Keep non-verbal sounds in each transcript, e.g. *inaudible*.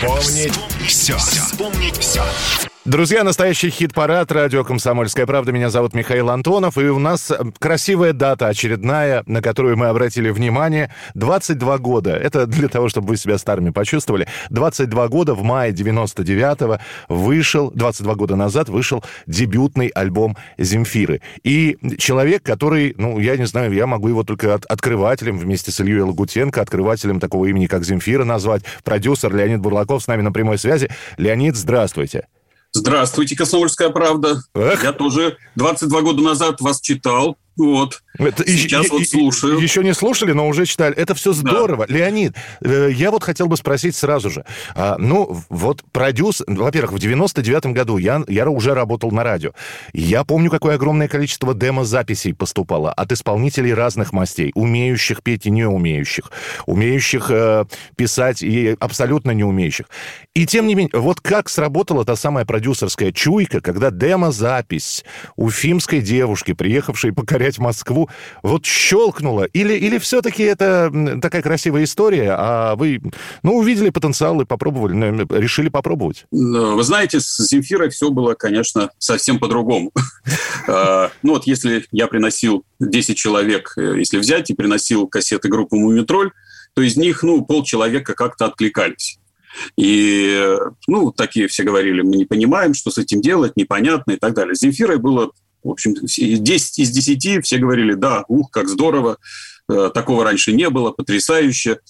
Вспомнить все. Вспомнить все. Друзья, настоящий хит-парад радио «Комсомольская правда». Меня зовут Михаил Антонов, и у нас красивая дата очередная, на которую мы обратили внимание. 22 года. Это для того, чтобы вы себя старыми почувствовали. 22 года в мае 99-го вышел, 22 года назад вышел дебютный альбом «Земфиры». И человек, который, ну, я не знаю, я могу его только от, открывателем вместе с Ильей Лагутенко, открывателем такого имени, как Земфира назвать, продюсер Леонид Бурлаков с нами на прямой связи. Леонид, здравствуйте. Здравствуйте, «Комсомольская правда». Эх. Я тоже 22 года назад вас читал. Вот. Это, Сейчас и, вот слушаю. Еще не слушали, но уже читали. Это все здорово. Да. Леонид, э, я вот хотел бы спросить сразу же. А, ну, вот продюс... Во-первых, в 99-м году я, я уже работал на радио. Я помню, какое огромное количество демо-записей поступало от исполнителей разных мастей. Умеющих петь и не умеющих. Умеющих э, писать и абсолютно не умеющих. И тем не менее, вот как сработала та самая продюсерская чуйка, когда демо-запись у фимской девушки, приехавшей покорять Москву, вот щелкнула? Или, или все-таки это такая красивая история, а вы, ну, увидели потенциал и попробовали, решили попробовать? Вы знаете, с Земфирой все было, конечно, совсем по-другому. *laughs* А, ну, вот если я приносил 10 человек, э, если взять, и приносил кассеты группы «Мумитроль», то из них, ну, полчеловека как-то откликались. И, ну, такие все говорили, мы не понимаем, что с этим делать, непонятно и так далее. С Земфирой было, в общем, 10 из 10 все говорили, да, ух, как здорово, э, такого раньше не было, потрясающе.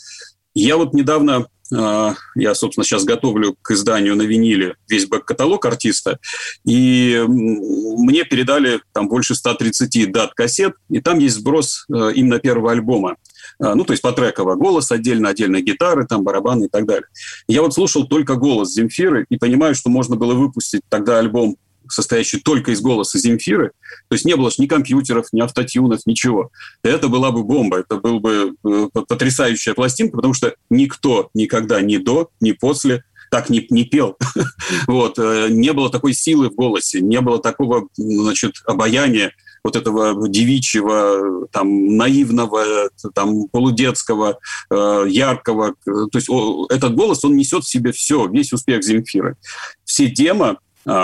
Я вот недавно, э, я, собственно, сейчас готовлю к изданию на виниле весь бэк-каталог артиста, и мне передали там больше 130 дат кассет, и там есть сброс э, именно первого альбома. Ну, то есть по треково голос отдельно, отдельно гитары, там барабаны и так далее. Я вот слушал только голос Земфиры и понимаю, что можно было выпустить тогда альбом состоящий только из голоса Земфиры, то есть не было ни компьютеров, ни автотюнов, ничего. Это была бы бомба, это был бы э, потрясающая пластинка, потому что никто никогда ни до, ни после так не, не пел. *laughs* вот. Э, не было такой силы в голосе, не было такого значит, обаяния, вот этого девичьего, там, наивного, там, полудетского, э, яркого. То есть этот голос, он несет в себе все, весь успех Земфиры. Все демо,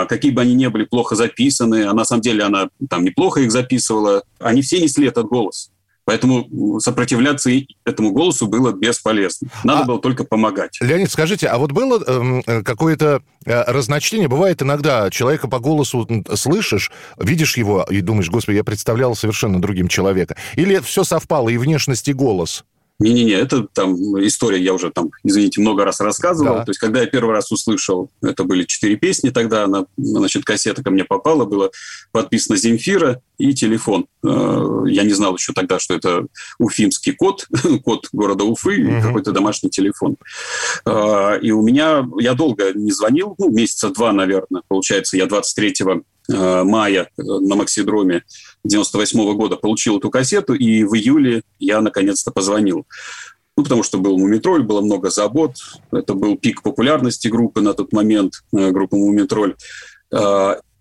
какие бы они ни были плохо записаны, а на самом деле она там неплохо их записывала, они все несли этот голос. Поэтому сопротивляться этому голосу было бесполезно. Надо а, было только помогать. Леонид, скажите, а вот было эм, э, какое-то э, разночтение? Бывает иногда человека по голосу слышишь, видишь его и думаешь, господи, я представлял совершенно другим человека. Или все совпало, и внешность, и голос? Не-не-не, это там история, я уже там, извините, много раз рассказывал. Да. То есть, когда я первый раз услышал, это были четыре песни тогда, на, значит, кассета ко мне попала, было подписано «Земфира» и телефон. Э, я не знал еще тогда, что это уфимский код, *laughs* код города Уфы, угу. какой-то домашний телефон. Э, и у меня, я долго не звонил, ну, месяца два, наверное, получается, я 23 э, мая на Максидроме 98 -го года получил эту кассету, и в июле я наконец-то позвонил. Ну, потому что был Мумитроль, было много забот. Это был пик популярности группы на тот момент, э, группы Мумитроль.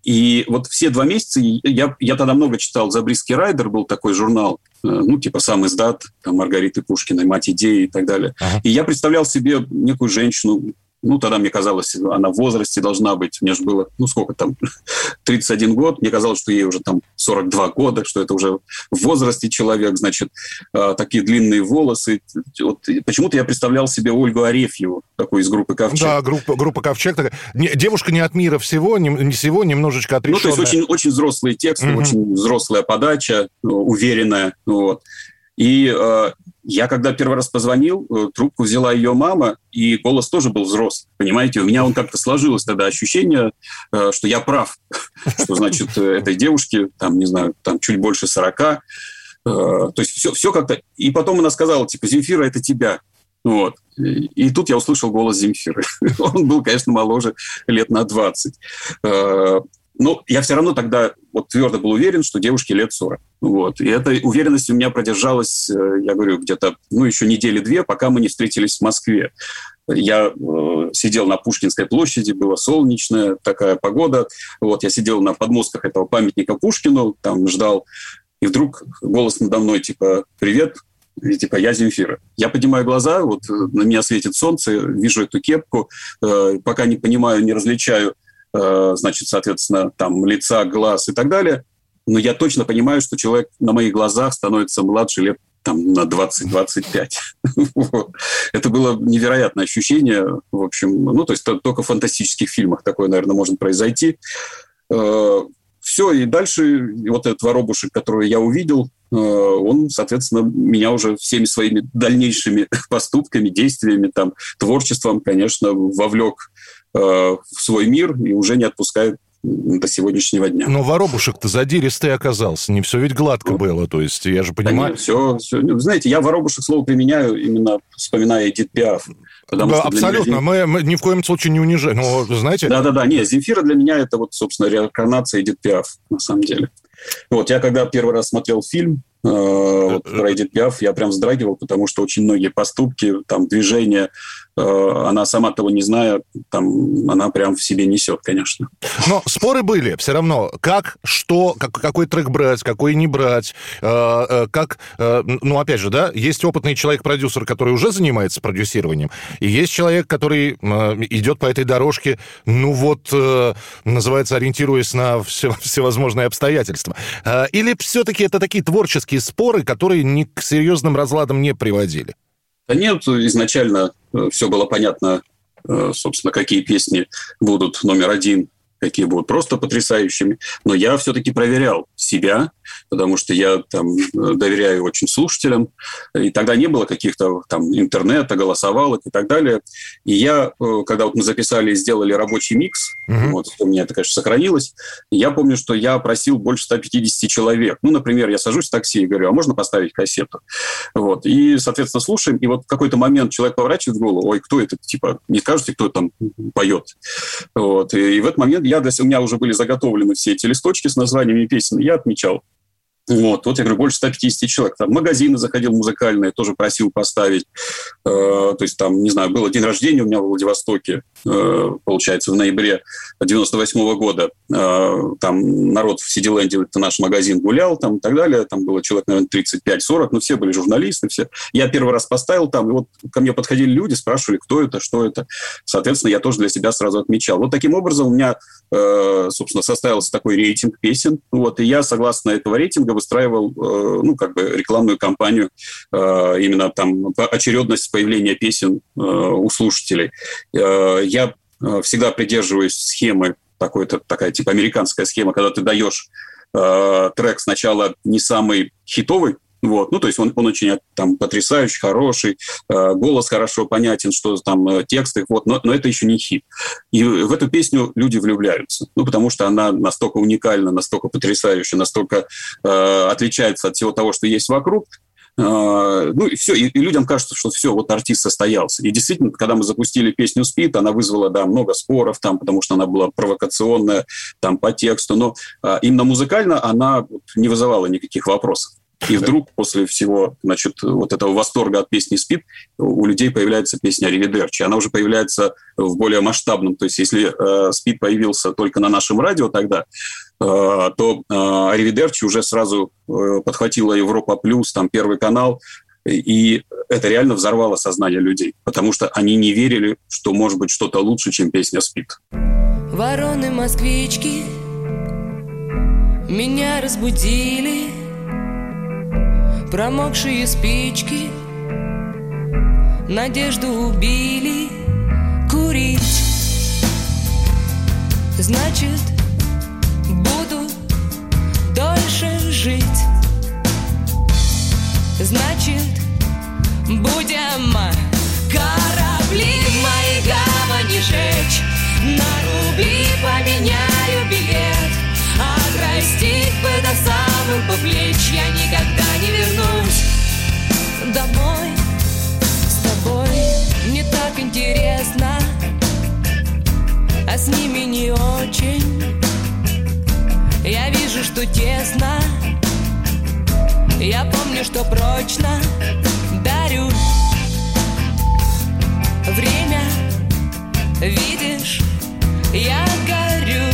И вот все два месяца я, я тогда много читал «Забриский райдер», был такой журнал, э, ну, типа сам издат, там, Маргариты Пушкиной, «Мать идеи» и так далее. Ага. И я представлял себе некую женщину, ну, тогда мне казалось, она в возрасте должна быть. Мне же было, ну, сколько там, *laughs* 31 год. Мне казалось, что ей уже там 42 года, что это уже в возрасте человек, значит, э, такие длинные волосы. Вот, почему-то я представлял себе Ольгу Арефьеву, такой из группы «Ковчег». Да, группа, группа «Ковчег». Такая. Девушка не от мира всего, не, не всего, немножечко отрешенная. Ну, то есть очень, очень взрослые тексты, угу. очень взрослая подача, уверенная. Вот. И э, я когда первый раз позвонил, э, трубку взяла ее мама, и голос тоже был взрослый. Понимаете, у меня он как-то сложилось тогда ощущение, э, что я прав, *laughs* что, значит, э, этой девушке, там, не знаю, там чуть больше 40, то есть все, все как-то... И потом она сказала, типа, Земфира, это тебя. Вот. И тут я услышал голос Земфиры. *laughs* Он был, конечно, моложе лет на 20. Э, но я все равно тогда вот твердо был уверен, что девушке лет 40. Вот. И эта уверенность у меня продержалась, э, я говорю, где-то, ну, еще недели две, пока мы не встретились в Москве. Я э, сидел на Пушкинской площади, была солнечная такая погода. Вот, я сидел на подмостках этого памятника Пушкину, там ждал. И вдруг голос надо мной, типа, «Привет, и, типа, я Земфира. Я поднимаю глаза, вот на меня светит солнце, вижу эту кепку, э, пока не понимаю, не различаю, э, значит, соответственно, там, лица, глаз и так далее. Но я точно понимаю, что человек на моих глазах становится младше лет там, на 20-25. *laughs* Это было невероятное ощущение. В общем, ну, то есть только в фантастических фильмах такое, наверное, может произойти. Э, Все, и дальше вот этот воробушек, который я увидел, Э, он, соответственно, меня уже всеми своими дальнейшими *laughs* поступками, действиями, там, творчеством, конечно, вовлек э, в свой мир и уже не отпускает до сегодняшнего дня. Но воробушек-то задиристый оказался, не все ведь гладко ну, было, то есть я же понимаю... Да нет, все, все. Ну, знаете, я воробушек слово применяю именно вспоминая Эдит Пиаф. да, абсолютно, меня... мы, мы ни в коем случае не унижаем, но знаете... Да-да-да, нет, Земфира для меня это вот, собственно, реинкарнация Эдит Пиаф, на самом деле. Вот, я когда первый раз смотрел фильм э, вот, про Эдит Пиаф, я прям вздрагивал, потому что очень многие поступки, там, движения, Э, она сама того не зная, там, она прям в себе несет, конечно. Но споры были все равно. Как, что, как, какой трек брать, какой не брать. Э, э, как, ну, опять же, да, есть опытный человек-продюсер, который уже занимается продюсированием, и есть человек, который идет по этой дорожке, ну вот, называется, ориентируясь на все, всевозможные обстоятельства. Или все-таки это такие творческие споры, которые ни к серьезным разладам не приводили? Да нет, изначально э, все было понятно, э, собственно, какие песни будут номер один какие будут просто потрясающими. Но я все-таки проверял себя, потому что я там доверяю очень слушателям. И тогда не было каких-то там интернета, голосовалок и так далее. И я, э, когда вот мы записали и сделали рабочий микс, угу. вот у меня это, конечно, сохранилось, я помню, что я просил больше 150 человек. Ну, например, я сажусь в такси и говорю, а можно поставить кассету? Вот. И, соответственно, слушаем, и вот в какой-то момент человек поворачивает голову, ой, кто это? Типа, не скажете, кто там поет? Вот. И, и в этот момент я у меня уже были заготовлены все эти листочки с названиями песен, я отмечал. Вот, вот я говорю, больше 150 человек. Там магазины заходил музыкальные, тоже просил поставить. Э, то есть там, не знаю, было день рождения у меня в Владивостоке, э, получается, в ноябре 98 -го года. Э, там народ в Сидиленде, это наш магазин, гулял там и так далее. Там было человек, наверное, 35-40, но все были журналисты, все. Я первый раз поставил там, и вот ко мне подходили люди, спрашивали, кто это, что это. Соответственно, я тоже для себя сразу отмечал. Вот таким образом у меня, э, собственно, составился такой рейтинг песен. Вот, и я, согласно этого рейтинга, выстраивал, э, ну, как бы рекламную кампанию, э, именно там очередность появления песен э, у слушателей. Я всегда придерживаюсь схемы такой-то, такая типа американская схема, когда ты даешь трек сначала не самый хитовый, вот. Ну, то есть он, он очень там потрясающий, хороший, э, голос хорошо понятен, что там э, тексты, вот, но, но это еще не хит. И в эту песню люди влюбляются, ну, потому что она настолько уникальна, настолько потрясающая, настолько э, отличается от всего того, что есть вокруг, Uh, ну и все, и, и людям кажется, что все, вот артист состоялся. И действительно, когда мы запустили песню «Спит», она вызвала, да, много споров там, потому что она была провокационная там по тексту, но uh, именно музыкально она не вызывала никаких вопросов. И вдруг после всего, значит, вот этого восторга от песни «Спит» у людей появляется песня «Аривидерчи». Она уже появляется в более масштабном. То есть если э, «Спит» появился только на нашем радио тогда, э, то э, «Аривидерчи» уже сразу э, подхватила Европа Плюс, там Первый канал, и это реально взорвало сознание людей, потому что они не верили, что может быть что-то лучше, чем песня «Спит». Вороны-москвички меня разбудили Промокшие спички Надежду убили. Курить Значит, буду дольше жить. Значит, будем корабли мои гавани жечь. На рубли поменяю билет Отрастить бы до самых по плеч Я никогда не вернусь домой с тобой так интересно, а с ними не очень. Я вижу, что тесно, я помню, что прочно дарю время. Видишь, я горю.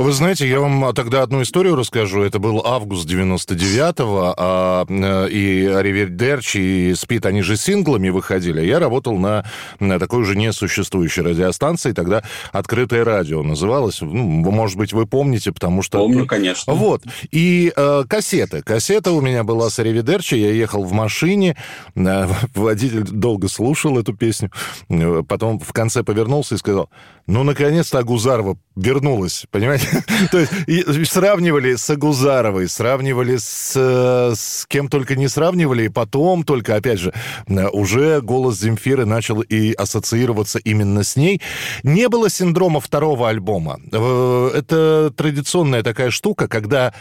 Вы знаете, я вам тогда одну историю расскажу. Это был август 99-го, а, э, и Аривердерчи, и Спит, они же синглами выходили. Я работал на, на такой уже несуществующей радиостанции, тогда «Открытое радио» называлось. Ну, может быть, вы помните, потому что... Помню, конечно. Вот. И э, кассеты. Кассета у меня была с Аривидерчи, я ехал в машине, э, *laughs* водитель долго слушал эту песню, э, потом в конце повернулся и сказал, ну, наконец-то Агузарова вернулась, понимаете? *laughs* То есть сравнивали с Агузаровой, сравнивали с, э, с кем только не сравнивали, и потом только, опять же, э, уже голос Земфиры начал и ассоциироваться именно с ней. Не было синдрома второго альбома. Э, Это традиционная такая штука, когда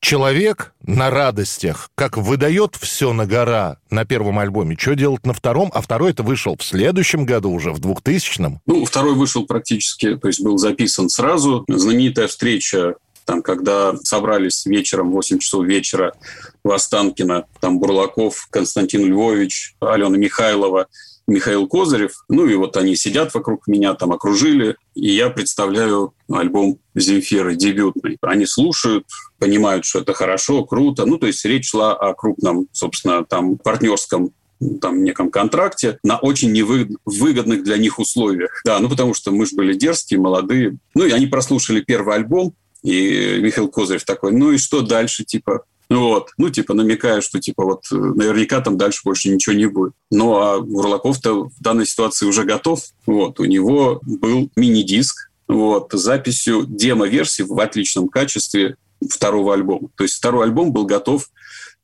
человек на радостях, как выдает все на гора на первом альбоме, что делать на втором, а второй это вышел в следующем году уже, в 2000-м. Ну, второй вышел практически, то есть был записан сразу. Знаменитая встреча там, когда собрались вечером, 8 часов вечера в Останкино, там Бурлаков, Константин Львович, Алена Михайлова, Михаил Козырев. Ну и вот они сидят вокруг меня, там окружили, и я представляю альбом Земфиры, дебютный. Они слушают, понимают, что это хорошо, круто. Ну, то есть речь шла о крупном, собственно, там партнерском там неком контракте на очень невыгодных для них условиях. Да, ну потому что мы же были дерзкие, молодые. Ну и они прослушали первый альбом, и Михаил Козырев такой, ну и что дальше, типа, вот. Ну, типа, намекая, что, типа, вот наверняка там дальше больше ничего не будет. Ну, а Бурлаков-то в данной ситуации уже готов. Вот. У него был мини-диск вот, с записью демо-версии в отличном качестве второго альбома. То есть второй альбом был готов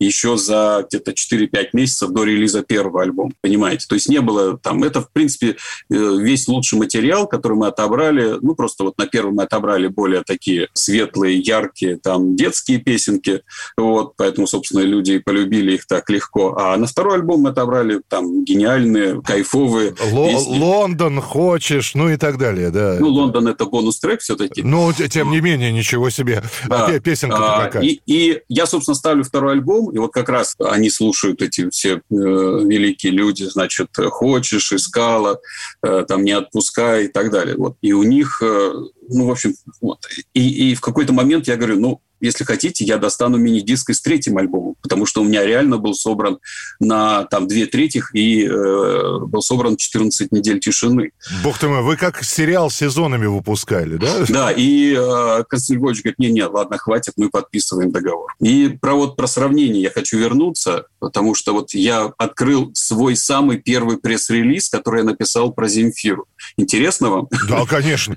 еще за где-то 4-5 месяцев до релиза первого альбома, понимаете? То есть не было там... Это, в принципе, весь лучший материал, который мы отобрали. Ну, просто вот на первом мы отобрали более такие светлые, яркие, там, детские песенки. Вот, поэтому, собственно, люди полюбили их так легко. А на второй альбом мы отобрали там гениальные, кайфовые Л- песни. Лондон хочешь, ну и так далее, да. Ну, Лондон — это бонус-трек все-таки. Ну, тем не менее, ничего себе. Да. А песенка А, какая? И, и я, собственно, ставлю второй альбом, и вот как раз они слушают эти все э, великие люди, значит, «Хочешь», «Искала», э, там «Не отпускай» и так далее. Вот. И у них, э, ну, в общем, вот. И, и в какой-то момент я говорю, ну, если хотите, я достану мини-диск и с третьим альбомом, потому что у меня реально был собран на там две третьих и э, был собран 14 недель тишины. Бог ты мой, вы как сериал сезонами выпускали, да? *laughs* Да, и э, Константин Львович говорит, не-не, ладно, хватит, мы подписываем договор. И про вот про сравнение я хочу вернуться, потому что вот я открыл свой самый первый пресс-релиз, который я написал про Земфиру. Интересно вам? Да, конечно.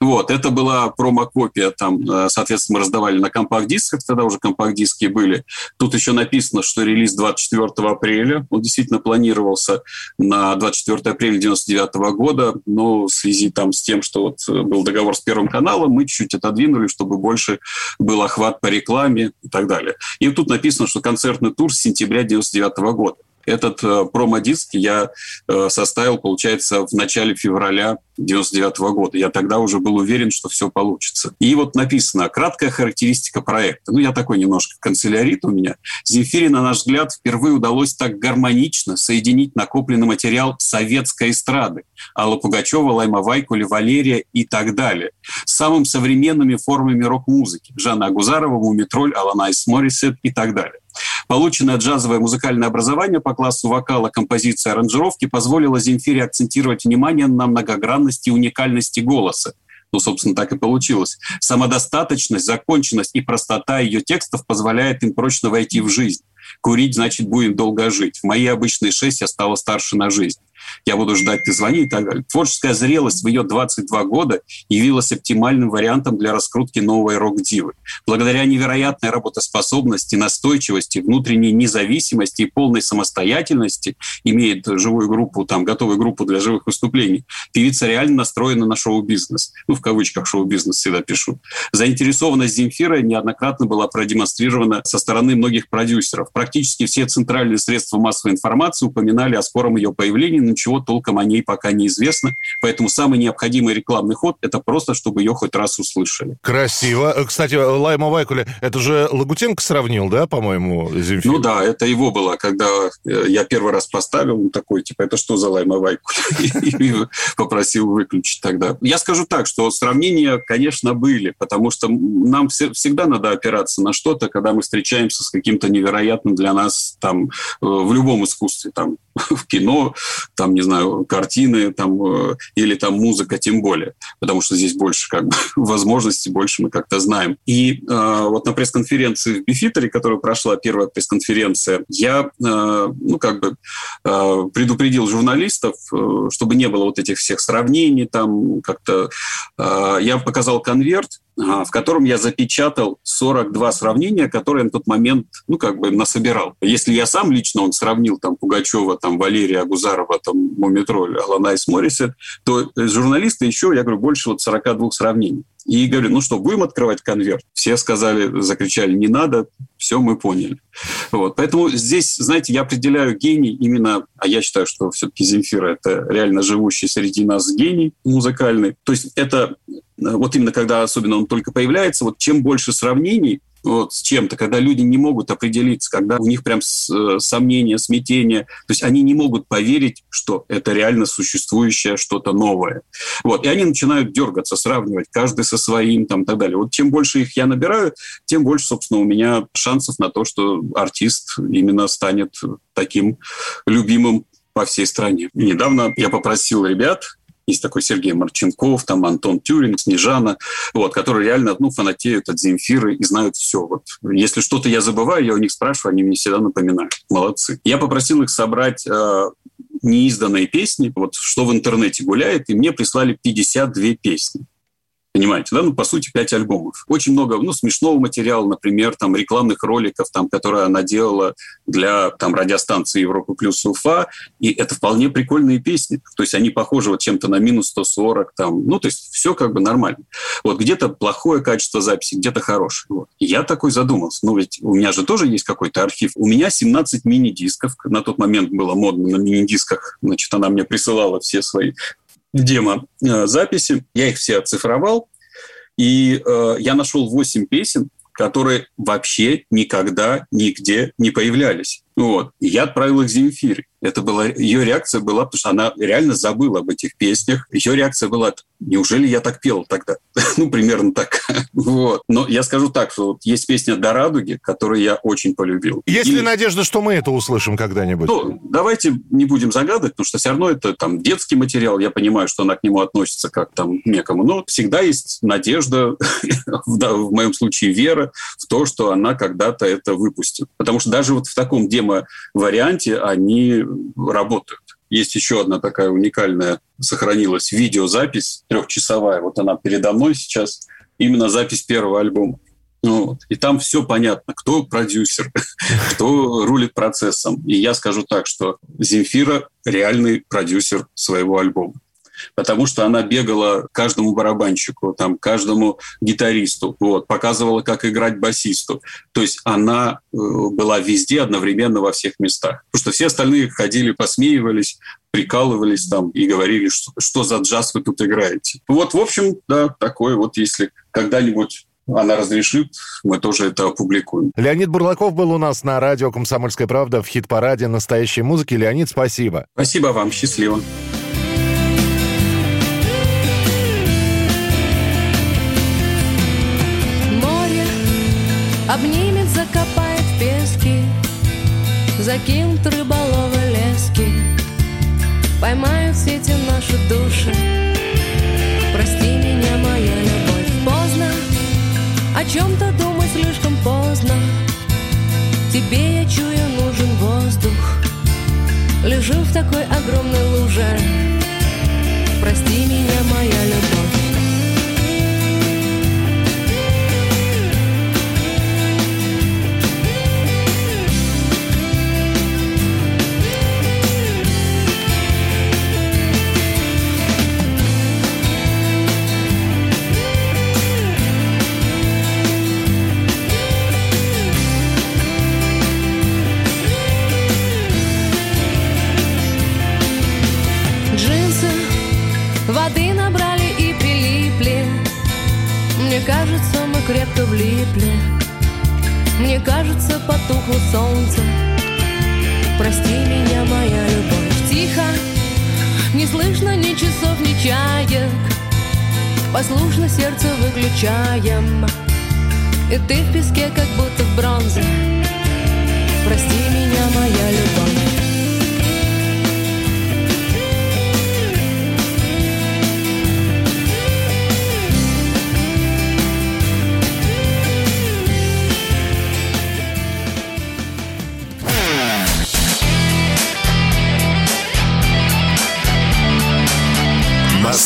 Вот, это была промокопия, там, э, соответственно, мы раздавали на компакт-дисках, тогда уже компакт-диски были. Тут еще написано, что релиз 24 апреля, он действительно планировался на 24 апреля 99 года, но в связи там с тем, что вот был договор с Первым каналом, мы чуть-чуть отодвинули, чтобы больше был охват по рекламе и так далее. И тут написано, что концертный тур с сентября 99 года. Этот э, промо-диск я э, составил, получается, в начале февраля 99 -го года. Я тогда уже был уверен, что все получится. И вот написано «Краткая характеристика проекта». Ну, я такой немножко канцелярит у меня. Земфире, на наш взгляд, впервые удалось так гармонично соединить накопленный материал советской эстрады. Алла Пугачева, Лайма Вайкули, Валерия и так далее. С самыми современными формами рок-музыки. Жанна Агузарова, Мумий Тролль, Аланис Мориссетт и так далее. Полученное джазовое музыкальное образование по классу вокала, композиции, аранжировки позволило Земфире акцентировать внимание на многогранности и уникальности голоса. Ну, собственно, так и получилось. Самодостаточность, законченность и простота ее текстов позволяет им прочно войти в жизнь. Курить, значит, будем долго жить. В мои обычные шесть я стала старше на жизнь я буду ждать, ты звони и так далее. Творческая зрелость в ее 22 года явилась оптимальным вариантом для раскрутки новой рок-дивы. Благодаря невероятной работоспособности, настойчивости, внутренней независимости и полной самостоятельности, имеет живую группу, там, готовую группу для живых выступлений, певица реально настроена на шоу-бизнес. Ну, в кавычках шоу-бизнес всегда пишу. Заинтересованность Земфира неоднократно была продемонстрирована со стороны многих продюсеров. Практически все центральные средства массовой информации упоминали о скором ее появлении ничего толком о ней пока не известно. Поэтому самый необходимый рекламный ход – это просто, чтобы ее хоть раз услышали. Красиво. Э, кстати, Лайма Вайкуля, это же Лагутенко сравнил, да, по-моему, Земфир? Ну да, это его было, когда э, я первый раз поставил, он такой, типа, это что за Лайма Вайкуля? *laughs* И попросил выключить тогда. Я скажу так, что сравнения, конечно, были, потому что нам всегда надо опираться на что-то, когда мы встречаемся с каким-то невероятным для нас там э, в любом искусстве, там *laughs* в кино, там, не знаю, картины там, э, или там музыка тем более, потому что здесь больше как бы *laughs* возможностей, больше мы как-то знаем. И э, вот на пресс-конференции в Бифитере, которая прошла, первая пресс-конференция, я, э, ну, как бы э, предупредил журналистов, э, чтобы не было вот этих всех сравнений, там как-то э, я показал конверт, в котором я запечатал 42 сравнения, которые на тот момент, ну, как бы насобирал. Если я сам лично он сравнил там Пугачева, там Валерия Агузарова, там Мумий Тролль, Аланис Мориссетт, то журналисты еще, я говорю, больше вот 42 сравнений. И говорю, ну что, будем открывать конверт? Все сказали, закричали, не надо, все, мы поняли. Вот. Поэтому здесь, знаете, я определяю гений именно, а я считаю, что все-таки Земфира — это реально живущий среди нас гений музыкальный. То есть это вот именно когда особенно он только появляется, вот чем больше сравнений, вот, с чем-то, когда люди не могут определиться, когда у них прям э, сомнения, смятения, то есть они не могут поверить, что это реально существующее что-то новое. Вот, и они начинают дергаться, сравнивать, каждый со своим там и так далее. Вот чем больше их я набираю, тем больше, собственно, у меня шансов на то, что артист именно станет таким любимым по всей стране. И недавно я попросил ребят есть такой Сергей Марченков, там Антон Тюрин, Снежана, вот, которые реально ну, фанатеют от Земфиры и знают все. Вот. Если что-то я забываю, я у них спрашиваю, они мне всегда напоминают. Молодцы. Я попросил их собрать э, неизданные песни, вот что в интернете гуляет, и мне прислали 52 песни. Понимаете, да? Ну, по сути, пять альбомов. Очень много, ну, смешного материала, например, там, рекламных роликов, там, которые она делала для, там, радиостанции Европа плюс Уфа, и это вполне прикольные песни. То есть они похожи вот чем-то на минус 140, там, ну, то есть все как бы нормально. Вот где-то плохое качество записи, где-то хорошее. Вот. Я такой задумался, ну, ведь у меня же тоже есть какой-то архив. У меня 17 мини-дисков, на тот момент было модно на мини-дисках, значит, она мне присылала все свои демо-записи. Я их все оцифровал. И э, я нашел 8 песен, которые вообще никогда нигде не появлялись. Вот. И я отправил их Земфире. Это была ее реакция была, потому что она реально забыла об этих песнях. Ее реакция была: неужели я так пел тогда? *laughs* ну примерно так. вот. Но я скажу так, что вот есть песня "До радуги", которую я очень полюбил. Есть ли надежда, что мы это услышим когда-нибудь? Ну, давайте не будем загадывать, потому что все равно это там детский материал. Я понимаю, что она к нему относится как там некому, но всегда есть надежда, *laughs* в моем случае вера в то, что она когда-то это выпустит. Потому что даже вот в таком демо-варианте они работают. Есть еще одна такая уникальная, сохранилась видеозапись трехчасовая. Вот она передо мной сейчас. Именно запись первого альбома. Ну. И там все понятно, кто продюсер, *laughs* кто рулит процессом. И я скажу так, что Земфира реальный продюсер своего альбома. Потому что она бегала каждому барабанщику, там, каждому гитаристу, вот, показывала, как играть басисту. То есть она э, была везде одновременно во всех местах. Потому что все остальные ходили, посмеивались, прикалывались там и говорили, что, что за джаз вы тут играете. Вот, в общем, да, такое вот, если когда-нибудь она разрешит, мы тоже это опубликуем. Леонид Бурлаков был у нас на радио «Комсомольская правда» в хит-параде настоящей музыки. Леонид, спасибо. Спасибо вам, счастливо. Обнимет, закопает в пески, закинут рыболовы лески, поймают сети наши души. Прости меня, моя любовь, поздно, о чем-то думать слишком поздно. Тебе, я чую, нужен воздух. Лежу в такой огромной луже. Послушно сердце выключаем. И ты в песке, как будто в бронзе. Прости меня, моя любовь.